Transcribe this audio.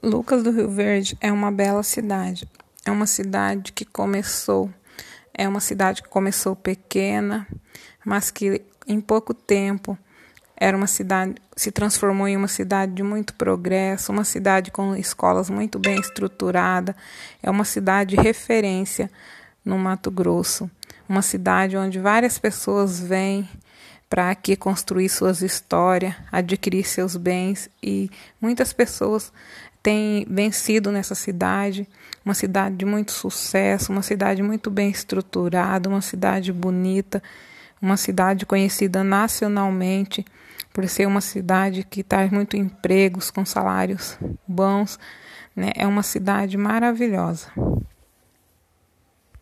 Lucas do Rio Verde é uma bela cidade. É uma cidade que começou, é uma cidade que começou pequena, mas que em pouco tempo era uma cidade, se transformou em uma cidade de muito progresso, uma cidade com escolas muito bem estruturada, é uma cidade de referência no Mato Grosso, uma cidade onde várias pessoas vêm para aqui construir suas histórias, adquirir seus bens e muitas pessoas têm vencido nessa cidade, uma cidade de muito sucesso, uma cidade muito bem estruturada, uma cidade bonita, uma cidade conhecida nacionalmente por ser uma cidade que traz muito empregos com salários bons, né? É uma cidade maravilhosa.